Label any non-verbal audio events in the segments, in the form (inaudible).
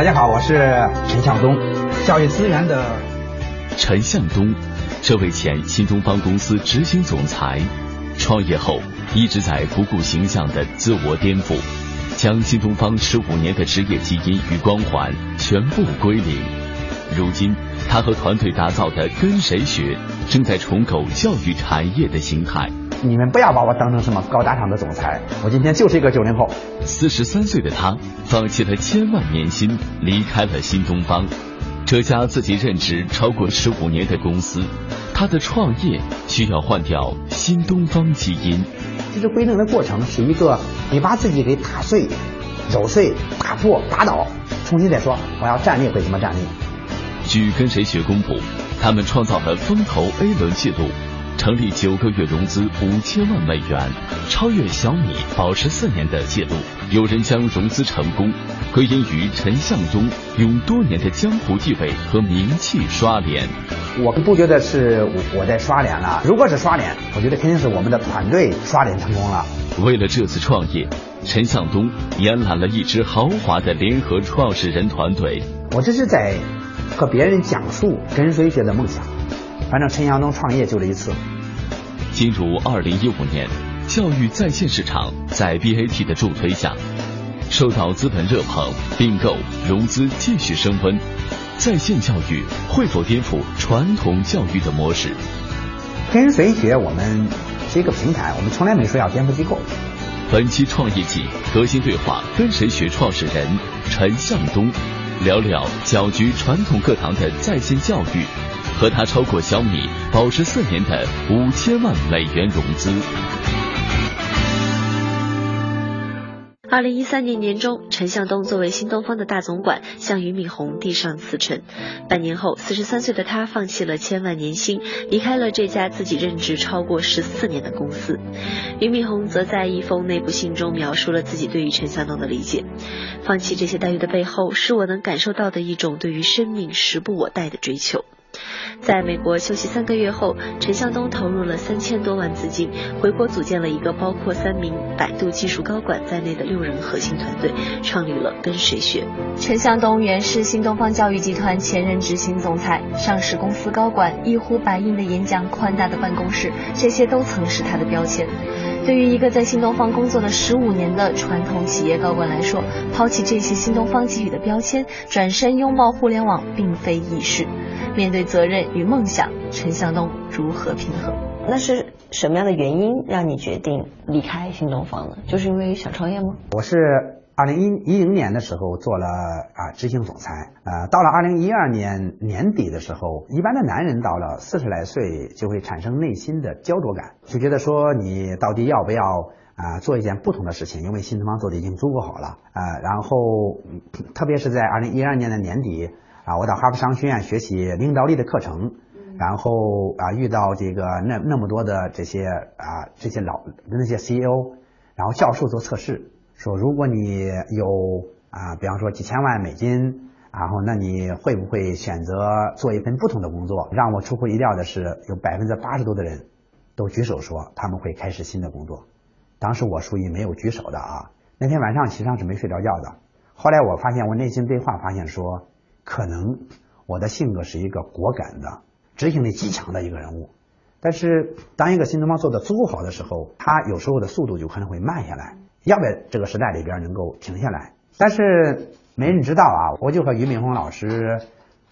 大家好，我是陈向东，教育资源的陈向东，这位前新东方公司执行总裁，创业后一直在不顾形象的自我颠覆，将新东方十五年的职业基因与光环全部归零。如今，他和团队打造的“跟谁学”正在重构教育产业的形态。你们不要把我当成什么高大上的总裁，我今天就是一个九零后。四十三岁的他，放弃了千万年薪，离开了新东方，这家自己任职超过十五年的公司。他的创业需要换掉新东方基因。这个归零的过程是一个，你把自己给打碎、揉碎、打破、打倒，重新再说，我要站立会怎么站立？据跟谁学公布，他们创造了风投 A 轮记录。成立九个月融资五千万美元，超越小米保持四年的记录。有人将融资成功归因于陈向东用多年的江湖地位和名气刷脸。我不觉得是我在刷脸了，如果是刷脸，我觉得肯定是我们的团队刷脸成功了。为了这次创业，陈向东延揽了一支豪华的联合创始人团队。我这是在和别人讲述跟随学的梦想。反正陈向东创业就这一次。进入二零一五年，教育在线市场在 BAT 的助推下，受到资本热捧，并购融资继续升温。在线教育会否颠覆传统教育的模式？跟随学我们是一个平台，我们从来没说要颠覆机构。本期创业季核心对话，跟谁学创始人陈向东，聊聊搅局传统课堂的在线教育。和他超过小米保持四年的五千万美元融资。二零一三年年中，陈向东作为新东方的大总管向俞敏洪递上辞呈。半年后，四十三岁的他放弃了千万年薪，离开了这家自己任职超过十四年的公司。俞敏洪则在一封内部信中描述了自己对于陈向东的理解：放弃这些待遇的背后，是我能感受到的一种对于生命时不我待的追求。在美国休息三个月后，陈向东投入了三千多万资金，回国组建了一个包括三名百度技术高管在内的六人核心团队，创立了跟谁学。陈向东原是新东方教育集团前任执行总裁，上市公司高管，一呼百应的演讲，宽大的办公室，这些都曾是他的标签。对于一个在新东方工作了十五年的传统企业高管来说，抛弃这些新东方给予的标签，转身拥抱互联网，并非易事。面对责任与梦想，陈向东如何平衡？那是什么样的原因让你决定离开新东方呢？就是因为想创业吗？我是二零一一零年的时候做了啊执行总裁，呃，到了二零一二年年底的时候，一般的男人到了四十来岁就会产生内心的焦灼感，就觉得说你到底要不要啊做一件不同的事情？因为新东方做的已经足够好了啊，然后特别是在二零一二年的年底。啊，我到哈佛商学院学习领导力的课程，然后啊遇到这个那那么多的这些啊这些老那些 CEO，然后教授做测试，说如果你有啊比方说几千万美金，然后那你会不会选择做一份不同的工作？让我出乎意料的是，有百分之八十多的人都举手说他们会开始新的工作。当时我属于没有举手的啊。那天晚上实际上是没睡着觉的。后来我发现我内心对话发现说。可能我的性格是一个果敢的、执行力极强的一个人物，但是当一个新东方做的足够好的时候，他有时候的速度就可能会慢下来，要在这个时代里边能够停下来。但是没人知道啊，我就和俞敏洪老师，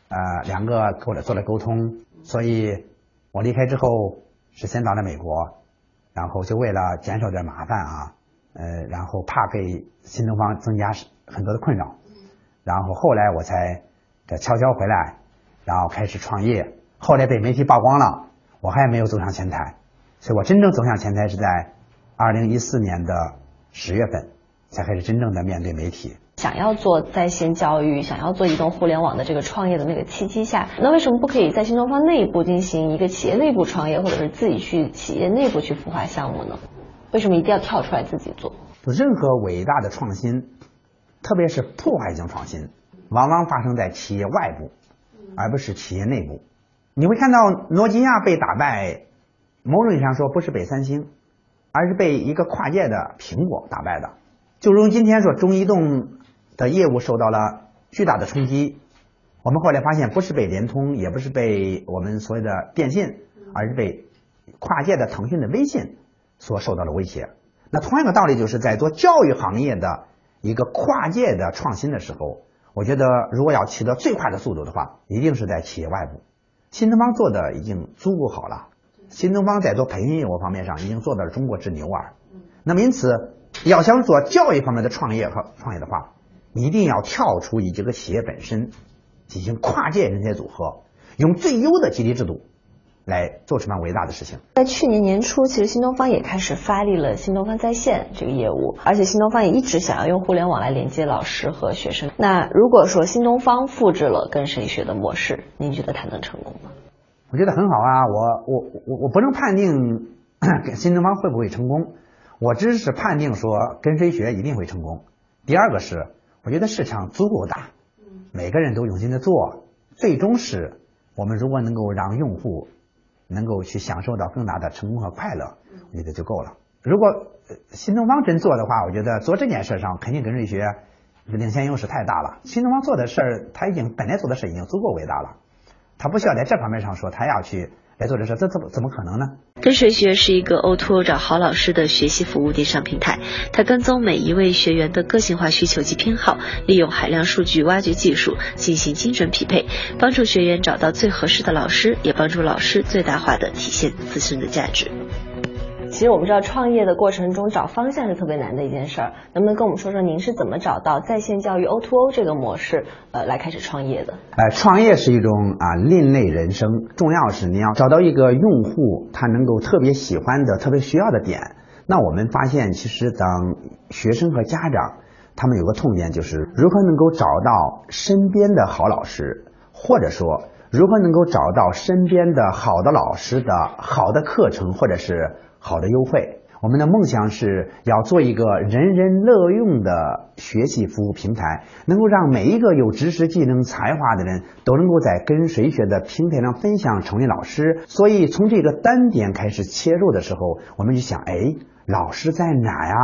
呃，两个跟我做了沟通，所以我离开之后是先到了美国，然后就为了减少点麻烦啊，呃，然后怕给新东方增加很多的困扰，然后后来我才。这悄悄回来，然后开始创业，后来被媒体曝光了，我还没有走上前台，所以我真正走向前台是在二零一四年的十月份，才开始真正的面对媒体。想要做在线教育，想要做移动互联网的这个创业的那个契机下，那为什么不可以在新东方内部进行一个企业内部创业，或者是自己去企业内部去孵化项目呢？为什么一定要跳出来自己做？任何伟大的创新，特别是破坏性创新。往往发生在企业外部，而不是企业内部。你会看到诺基亚被打败，某种意义上说不是被三星，而是被一个跨界的苹果打败的。就如同今天说中移动的业务受到了巨大的冲击。我们后来发现，不是被联通，也不是被我们所谓的电信，而是被跨界的腾讯的微信所受到了威胁。那同样的道理，就是在做教育行业的一个跨界的创新的时候，我觉得如果要取得最快的速度的话，一定是在企业外部。新东方做的已经足够好了，新东方在做培训业务方面上已经做到了中国之牛耳。那么因此，要想做教育方面的创业和创业的话，一定要跳出以这个企业本身进行跨界人才组合，用最优的激励制度。来做什么伟大的事情？在去年年初，其实新东方也开始发力了新东方在线这个业务，而且新东方也一直想要用互联网来连接老师和学生。那如果说新东方复制了跟谁学的模式，您觉得它能成功吗？我觉得很好啊，我我我我不能判定 (clears throat) 新东方会不会成功，我只是判定说跟谁学一定会成功。第二个是，我觉得市场足够大，每个人都用心的做，最终是我们如果能够让用户。能够去享受到更大的成功和快乐，我觉得就够了。如果新东方真做的话，我觉得做这件事上肯定跟瑞学领先优势太大了。新东方做的事儿，他已经本来做的事已经足够伟大了，他不需要在这方面上说他要去。来做这事，这怎么怎么可能呢？跟谁学是一个 O2O 找好老师的学习服务电商平台，它跟踪每一位学员的个性化需求及偏好，利用海量数据挖掘技术进行精准匹配，帮助学员找到最合适的老师，也帮助老师最大化的体现自身的价值。其实我们知道，创业的过程中找方向是特别难的一件事儿。能不能跟我们说说，您是怎么找到在线教育 O2O 这个模式，呃，来开始创业的？哎，创业是一种啊另类人生，重要是你要找到一个用户他能够特别喜欢的、特别需要的点。那我们发现，其实当学生和家长他们有个痛点，就是如何能够找到身边的好老师，或者说如何能够找到身边的好的老师的好的课程，或者是。好的优惠，我们的梦想是要做一个人人乐用的学习服务平台，能够让每一个有知识、技能、才华的人都能够在跟谁学的平台上分享，成为老师。所以从这个单点开始切入的时候，我们就想，哎，老师在哪呀？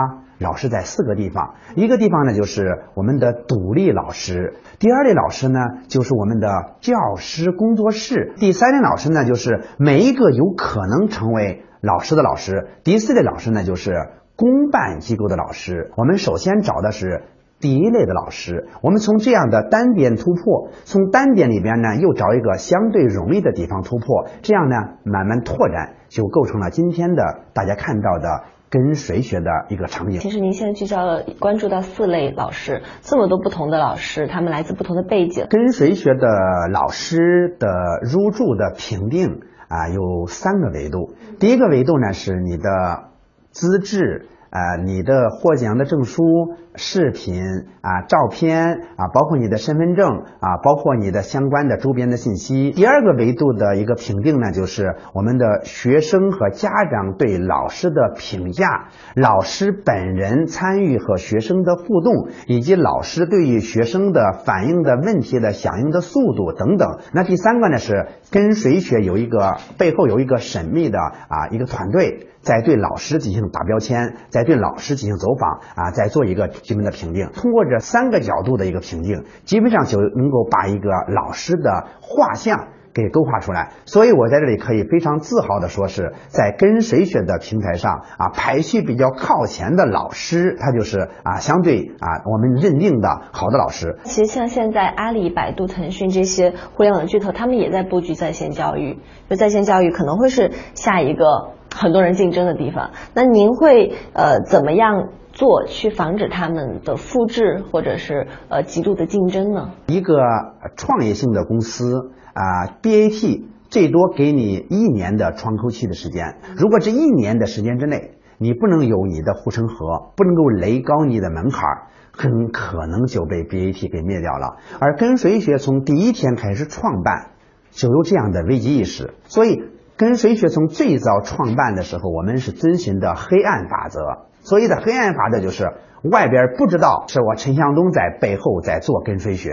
老师在四个地方，一个地方呢就是我们的独立老师，第二类老师呢就是我们的教师工作室，第三类老师呢就是每一个有可能成为。老师的老师，第四类老师呢，就是公办机构的老师。我们首先找的是第一类的老师。我们从这样的单点突破，从单点里边呢，又找一个相对容易的地方突破，这样呢，慢慢拓展，就构成了今天的大家看到的跟谁学的一个场景。其实您现在聚焦了关注到四类老师，这么多不同的老师，他们来自不同的背景。跟谁学的老师的入驻的评定。啊，有三个维度。第一个维度呢，是你的资质。啊，你的获奖的证书、视频啊、照片啊，包括你的身份证啊，包括你的相关的周边的信息。第二个维度的一个评定呢，就是我们的学生和家长对老师的评价，老师本人参与和学生的互动，以及老师对于学生的反映的问题的响应的速度等等。那第三个呢，是跟谁学有一个背后有一个神秘的啊一个团队。在对老师进行打标签，在对老师进行走访啊，在做一个基本的评定。通过这三个角度的一个评定，基本上就能够把一个老师的画像给勾画出来。所以我在这里可以非常自豪的说，是在跟谁学的平台上啊，排序比较靠前的老师，他就是啊，相对啊，我们认定的好的老师。其实像现在阿里、百度、腾讯这些互联网巨头，他们也在布局在线教育，就在线教育可能会是下一个。很多人竞争的地方，那您会呃怎么样做去防止他们的复制或者是呃极度的竞争呢？一个创业性的公司啊，BAT 最多给你一年的窗口期的时间，如果这一年的时间之内你不能有你的护城河，不能够垒高你的门槛，很可能就被 BAT 给灭掉了。而跟随学从第一天开始创办就有这样的危机意识，所以。跟随学从最早创办的时候，我们是遵循的黑暗法则。所谓的黑暗法则就是外边不知道是我陈向东在背后在做跟随学。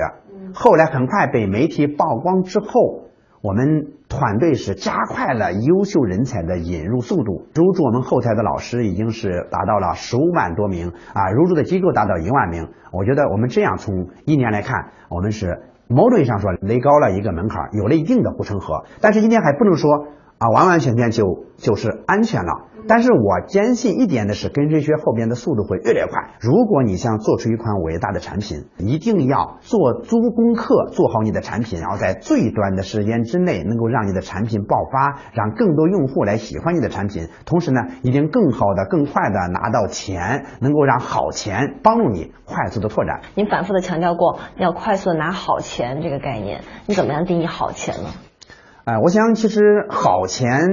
后来很快被媒体曝光之后，我们团队是加快了优秀人才的引入速度，入驻我们后台的老师已经是达到了十五万多名啊，入驻的机构达到一万名。我觉得我们这样从一年来看，我们是某种意义上说垒高了一个门槛，有了一定的护城河。但是今天还不能说。啊，完完全全就就是安全了。但是我坚信一点的是，跟随学后边的速度会越来越快。如果你想做出一款伟大的产品，一定要做足功课，做好你的产品，然后在最短的时间之内能够让你的产品爆发，让更多用户来喜欢你的产品。同时呢，一定更好的、更快的拿到钱，能够让好钱帮助你快速的拓展。您反复的强调过要快速的拿好钱这个概念，你怎么样定义好钱呢？啊，我想其实好钱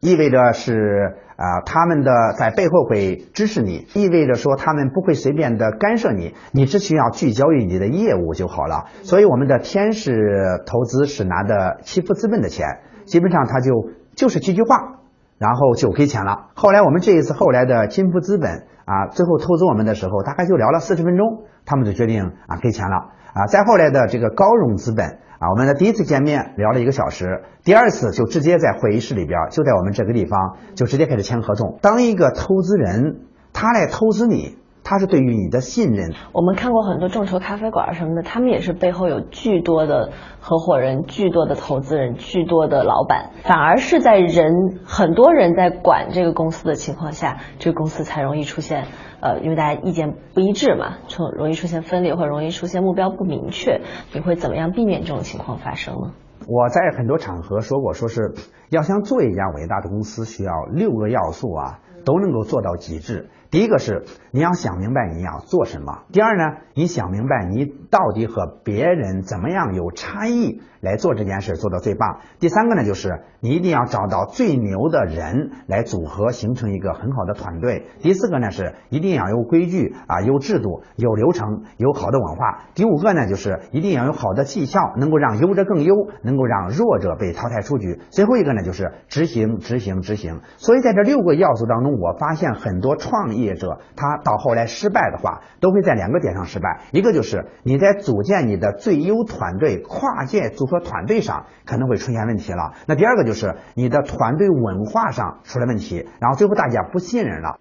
意味着是啊，他们的在背后会支持你，意味着说他们不会随便的干涉你，你只需要聚焦于你的业务就好了。所以我们的天使投资是拿的祈福资本的钱，基本上他就就是几句话，然后就给钱了。后来我们这一次后来的金福资本啊，最后投资我们的时候，大概就聊了四十分钟，他们就决定啊给钱了啊。再后来的这个高融资本。啊，我们的第一次见面聊了一个小时，第二次就直接在会议室里边，就在我们这个地方，就直接开始签合同。当一个投资人，他来投资你，他是对于你的信任。我们看过很多众筹咖啡馆什么的，他们也是背后有巨多的合伙人、巨多的投资人、巨多的老板，反而是在人很多人在管这个公司的情况下，这个公司才容易出现。呃，因为大家意见不一致嘛，出容易出现分裂，或者容易出现目标不明确。你会怎么样避免这种情况发生呢？我在很多场合说过，说是要想做一家伟大的公司，需要六个要素啊，都能够做到极致。第一个是你要想明白你要做什么，第二呢，你想明白你到底和别人怎么样有差异来做这件事做到最棒。第三个呢，就是你一定要找到最牛的人来组合形成一个很好的团队。第四个呢是一定要有规矩啊，有制度，有流程，有好的文化。第五个呢就是一定要有好的绩效，能够让优者更优，能够让弱者被淘汰出局。最后一个呢就是执行，执行，执行。所以在这六个要素当中，我发现很多创意。业者他到后来失败的话，都会在两个点上失败。一个就是你在组建你的最优团队、跨界组合团队上可能会出现问题了。那第二个就是你的团队文化上出了问题，然后最后大家不信任了。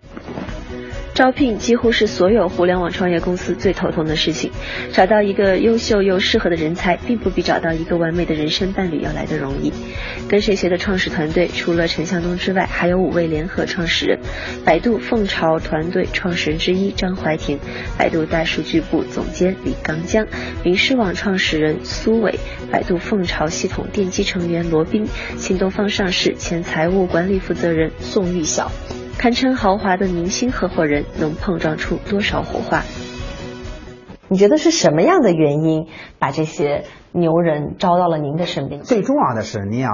招聘几乎是所有互联网创业公司最头痛的事情。找到一个优秀又适合的人才，并不比找到一个完美的人生伴侣要来的容易。跟谁学的创始团队，除了陈向东之外，还有五位联合创始人：百度凤巢队创始人之一张怀婷，百度大数据部总监李刚江，名师网创始人苏伟，百度凤巢系统奠基成员罗斌，新东方上市前财务管理负责人宋玉晓。堪称豪华的明星合伙人，能碰撞出多少火花？你觉得是什么样的原因把这些牛人招到了您的身边？最重要的是你要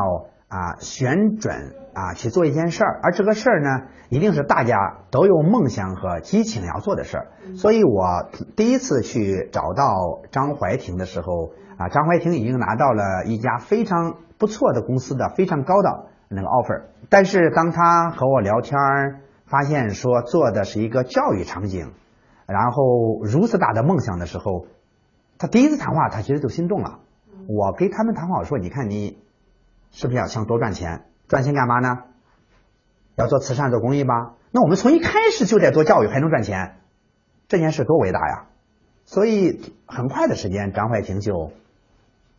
啊旋转啊去做一件事儿，而这个事儿呢，一定是大家都有梦想和激情要做的事儿。所以我第一次去找到张怀庭的时候啊，张怀庭已经拿到了一家非常不错的公司的非常高的。那个 offer，但是当他和我聊天发现说做的是一个教育场景，然后如此大的梦想的时候，他第一次谈话他其实就心动了。我跟他们谈话我说，你看你是不是要想多赚钱？赚钱干嘛呢？要做慈善做公益吧？那我们从一开始就在做教育还能赚钱，这件事多伟大呀！所以很快的时间，张怀婷就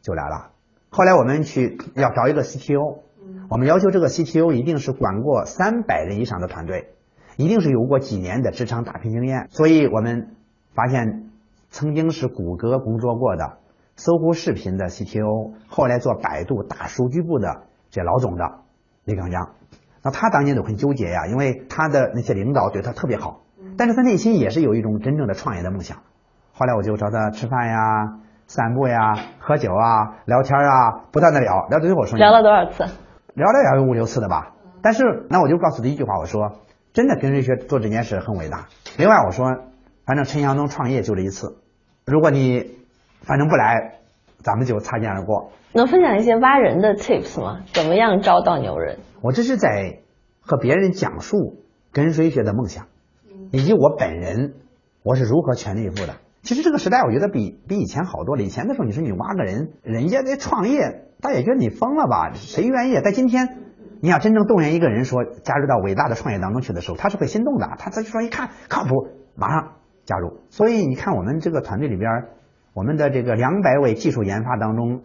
就来了。后来我们去要找一个 CTO。我们要求这个 CTO 一定是管过三百人以上的团队，一定是有过几年的职场打拼经验。所以我们发现，曾经是谷歌工作过的、搜狐视频的 CTO，后来做百度大数据部的这老总的李刚江，那他当年都很纠结呀，因为他的那些领导对他特别好，但是他内心也是有一种真正的创业的梦想。后来我就找他吃饭呀、散步呀、喝酒啊、聊天啊，不断的聊，聊到最后说聊了多少次？聊了也有五六次的吧，但是那我就告诉他一句话，我说真的跟瑞雪做这件事很伟大。另外我说，反正陈向东创业就这一次，如果你反正不来，咱们就擦肩而过。能分享一些挖人的 tips 吗？怎么样招到牛人？我这是在和别人讲述跟谁学的梦想，以及我本人我是如何全力以赴的。其实这个时代我觉得比比以前好多了。以前的时候你说你挖个人，人家在创业，大家也觉得你疯了吧？谁愿意？在今天，你要真正动员一个人说加入到伟大的创业当中去的时候，他是会心动的。他他就说一看靠谱，马上加入。所以你看我们这个团队里边，我们的这个两百位技术研发当中，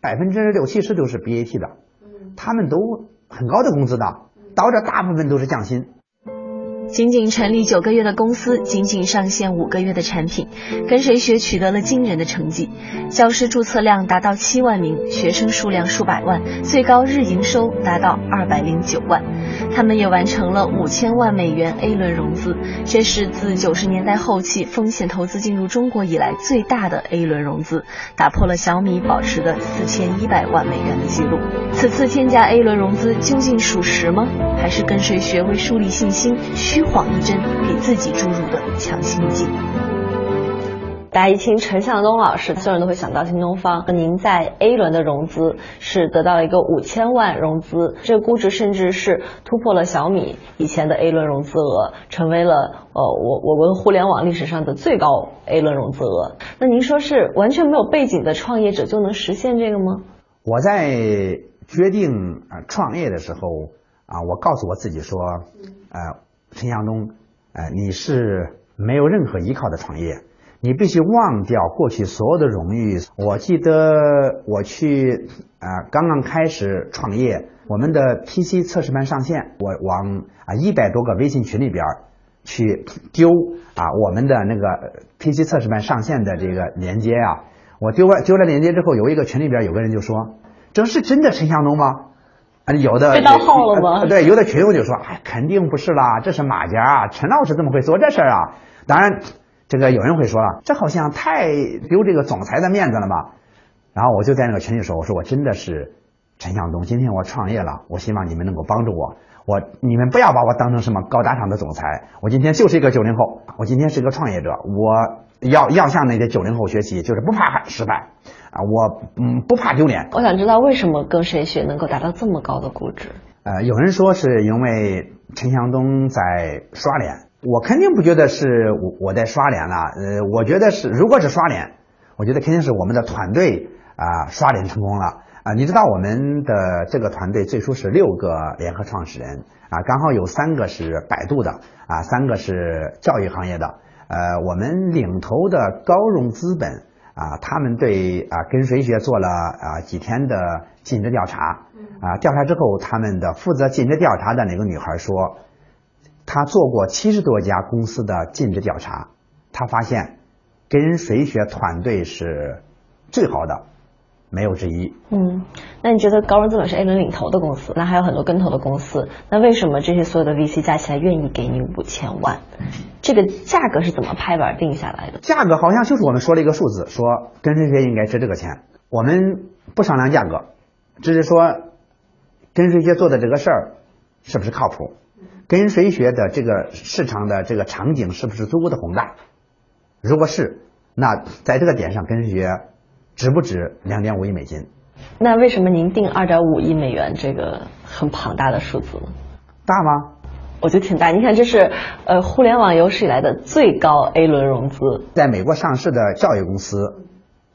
百分之六七十都是 BAT 的，他们都很高的工资的，导致大部分都是降薪。仅仅成立九个月的公司，仅仅上线五个月的产品，跟谁学取得了惊人的成绩。教师注册量达到七万名，学生数量数百万，最高日营收达到二百零九万。他们也完成了五千万美元 A 轮融资，这是自九十年代后期风险投资进入中国以来最大的 A 轮融资，打破了小米保持的四千一百万美元的记录。此次天价 A 轮融资究竟属实吗？还是跟谁学为树立信心？虚晃一针，给自己注入的强心剂。大家一听陈向东老师，所有人都会想到新东方。您在 A 轮的融资是得到了一个五千万融资，这个估值甚至是突破了小米以前的 A 轮融资额，成为了呃我我们互联网历史上的最高 A 轮融资额。那您说是完全没有背景的创业者就能实现这个吗？我在决定啊创业的时候啊，我告诉我自己说，呃。陈向东，呃，你是没有任何依靠的创业，你必须忘掉过去所有的荣誉。我记得我去啊刚刚开始创业，我们的 PC 测试班上线，我往啊一百多个微信群里边去丢啊我们的那个 PC 测试班上线的这个链接啊，我丢完丢了链接之后，有一个群里边有个人就说：“这是真的陈向东吗？”有的被盗号了吗？对，有的群友就说：“哎，肯定不是啦，这是马甲啊，陈老师怎么会做这事儿啊？”当然，这个有人会说了，这好像太丢这个总裁的面子了吧？然后我就在那个群里说：“我说我真的是陈向东，今天我创业了，我希望你们能够帮助我。我你们不要把我当成什么高大上的总裁，我今天就是一个九零后，我今天是一个创业者，我要要向那些九零后学习，就是不怕失败。”啊，我嗯不怕丢脸。我想知道为什么跟谁学能够达到这么高的估值？呃，有人说是因为陈向东在刷脸，我肯定不觉得是我我在刷脸了。呃，我觉得是，如果是刷脸，我觉得肯定是我们的团队啊刷脸成功了啊。你知道我们的这个团队最初是六个联合创始人啊，刚好有三个是百度的啊，三个是教育行业的。呃，我们领头的高融资本。啊，他们对啊跟谁学做了啊几天的尽职调查，啊调查之后，他们的负责尽职调查的那个女孩说，她做过七十多家公司的尽职调查，她发现跟谁学团队是最好的。没有之一。嗯，那你觉得高融资本是 A 轮领头的公司，那还有很多跟投的公司，那为什么这些所有的 VC 加起来愿意给你五千万？这个价格是怎么拍板定下来的？价格好像就是我们说了一个数字，说跟谁学应该值这个钱。我们不商量价格，只是说跟谁学做的这个事儿是不是靠谱，跟谁学的这个市场的这个场景是不是足够的宏大。如果是，那在这个点上跟谁学。值不值两点五亿美金？那为什么您定二点五亿美元这个很庞大的数字呢？大吗？我觉得挺大。你看，这是呃互联网有史以来的最高 A 轮融资。在美国上市的教育公司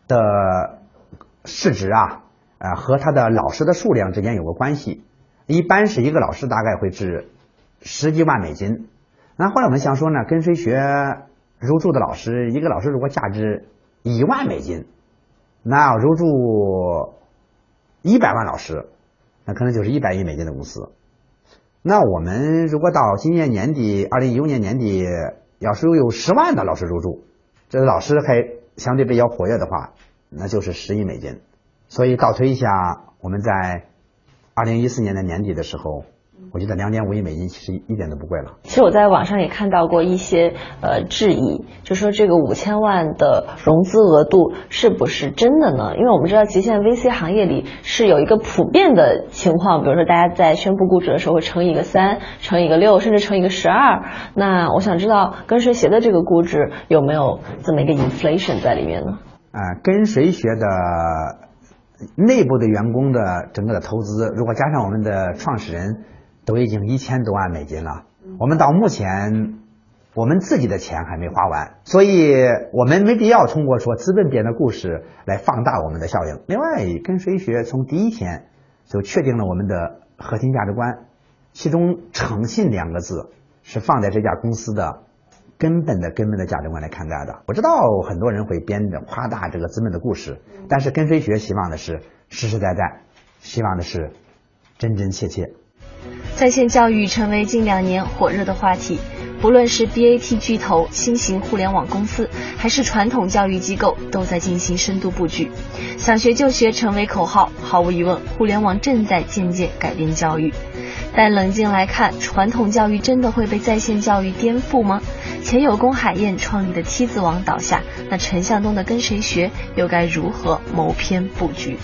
的市值啊，呃和他的老师的数量之间有个关系。一般是一个老师大概会值十几万美金。那后来我们想说呢，跟谁学入驻的老师，一个老师如果价值一万美金。那入驻一百万老师，那可能就是一百亿美金的公司。那我们如果到今年年底，二零一五年年底，要是有十万的老师入驻，这老师还相对比较活跃的话，那就是十亿美金。所以倒推一下，我们在二零一四年的年底的时候。我觉得两点五亿美金其实一点都不贵了。其实我在网上也看到过一些呃质疑，就说这个五千万的融资额度是不是真的呢？因为我们知道，极限 VC 行业里是有一个普遍的情况，比如说大家在宣布估值的时候会乘以一个三，乘以一个六，甚至乘以一个十二。那我想知道跟谁学的这个估值有没有这么一个 inflation 在里面呢？啊，跟谁学的内部的员工的整个的投资，如果加上我们的创始人。都已经一千多万美金了。我们到目前我们自己的钱还没花完，所以我们没必要通过说资本编的故事来放大我们的效应。另外，跟谁学从第一天就确定了我们的核心价值观，其中诚信两个字是放在这家公司的根本的根本的价值观来看待的。我知道很多人会编着夸大这个资本的故事，但是跟谁学希望的是实实在在，希望的是真真切切。在线教育成为近两年火热的话题。不论是 BAT 巨头、新型互联网公司，还是传统教育机构，都在进行深度布局。想学就学成为口号，毫无疑问，互联网正在渐渐改变教育。但冷静来看，传统教育真的会被在线教育颠覆吗？前有龚海燕创立的梯子网倒下，那陈向东的跟谁学，又该如何谋篇布局？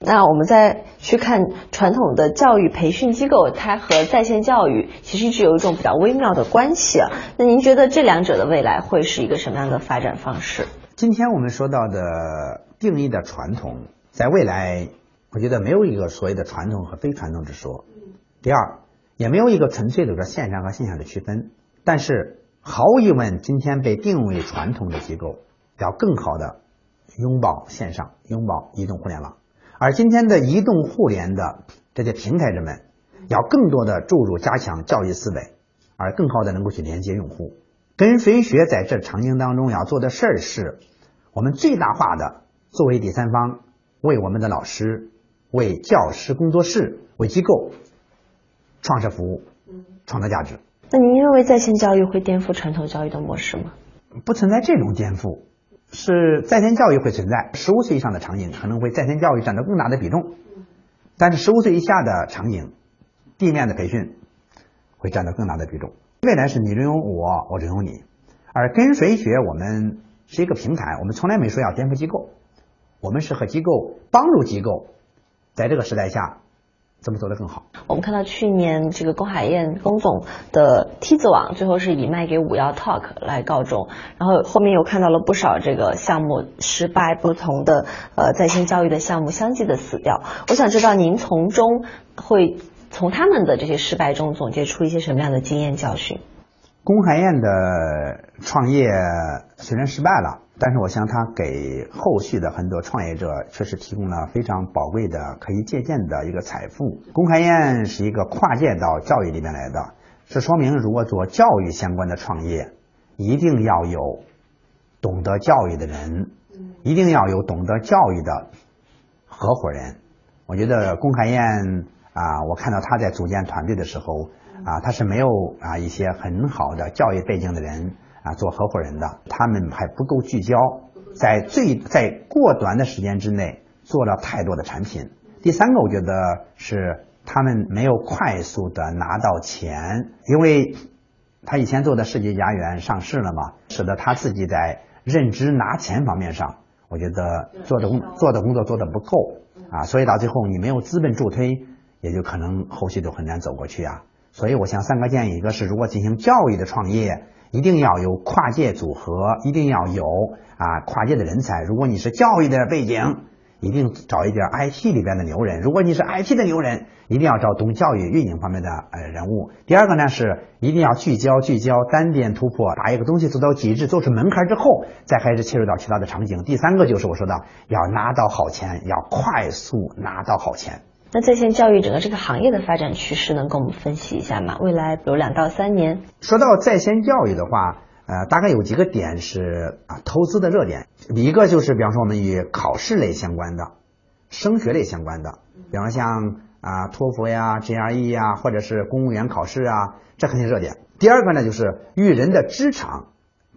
那我们在去看传统的教育培训机构，它和在线教育其实一直有一种比较微妙的关系啊。那您觉得这两者的未来会是一个什么样的发展方式？今天我们说到的定义的传统，在未来，我觉得没有一个所谓的传统和非传统之说。第二，也没有一个纯粹的说线上和线下的区分。但是毫无疑问，今天被定为传统的机构，要更好的拥抱线上，拥抱移动互联网。而今天的移动互联的这些平台人们，要更多的注入加强教育思维，而更好的能够去连接用户。跟谁学在这场景当中要做的事儿是，我们最大化的作为第三方，为我们的老师、为教师工作室、为机构创设服务，创造价值。那您认为在线教育会颠覆传统教育的模式吗？不存在这种颠覆。是在线教育会存在，十五岁以上的场景可能会在线教育占到更大的比重，但是十五岁以下的场景，地面的培训会占到更大的比重。未来是你只有我，我只有你，而跟谁学，我们是一个平台，我们从来没说要颠覆机构，我们是和机构帮助机构，在这个时代下。怎么做得更好？我们看到去年这个龚海燕龚总的梯子网最后是以卖给五幺 Talk 来告终，然后后面又看到了不少这个项目失败，不同的呃在线教育的项目相继的死掉。我想知道您从中会从他们的这些失败中总结出一些什么样的经验教训？龚海燕的创业虽然失败了。但是我想，他给后续的很多创业者确实提供了非常宝贵的可以借鉴的一个财富。龚海燕是一个跨界到教育里面来的，这说明如果做教育相关的创业，一定要有懂得教育的人，一定要有懂得教育的合伙人。我觉得龚海燕啊，我看到他在组建团队的时候啊，他是没有啊一些很好的教育背景的人。啊，做合伙人的，他们还不够聚焦，在最在过短的时间之内做了太多的产品。第三个，我觉得是他们没有快速的拿到钱，因为他以前做的世纪佳缘上市了嘛，使得他自己在认知拿钱方面上，我觉得做的工做的工作做的不够啊，所以到最后你没有资本助推，也就可能后续就很难走过去啊。所以我想三个建议，一个是如果进行教育的创业。一定要有跨界组合，一定要有啊跨界的人才。如果你是教育的背景，一定找一点 IT 里边的牛人；如果你是 IT 的牛人，一定要找懂教育运营方面的呃人物。第二个呢是一定要聚焦聚焦，单点突破，把一个东西做到极致，做出门槛之后，再开始切入到其他的场景。第三个就是我说的，要拿到好钱，要快速拿到好钱。那在线教育整个这个行业的发展趋势，能跟我们分析一下吗？未来比如两到三年。说到在线教育的话，呃，大概有几个点是啊投资的热点。一个就是，比方说我们与考试类相关的、升学类相关的，比方像啊托福呀、GRE 呀，或者是公务员考试啊，这肯定热点。第二个呢，就是与人的职场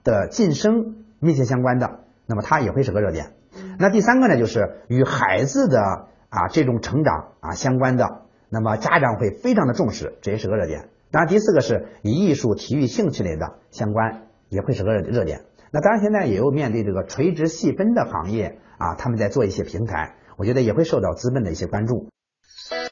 的晋升密切相关的，那么它也会是个热点。那第三个呢，就是与孩子的。啊，这种成长啊相关的，那么家长会非常的重视，这也是个热点。当然，第四个是以艺术、体育、兴趣类的相关，也会是个热点。那当然，现在也有面对这个垂直细分的行业啊，他们在做一些平台，我觉得也会受到资本的一些关注。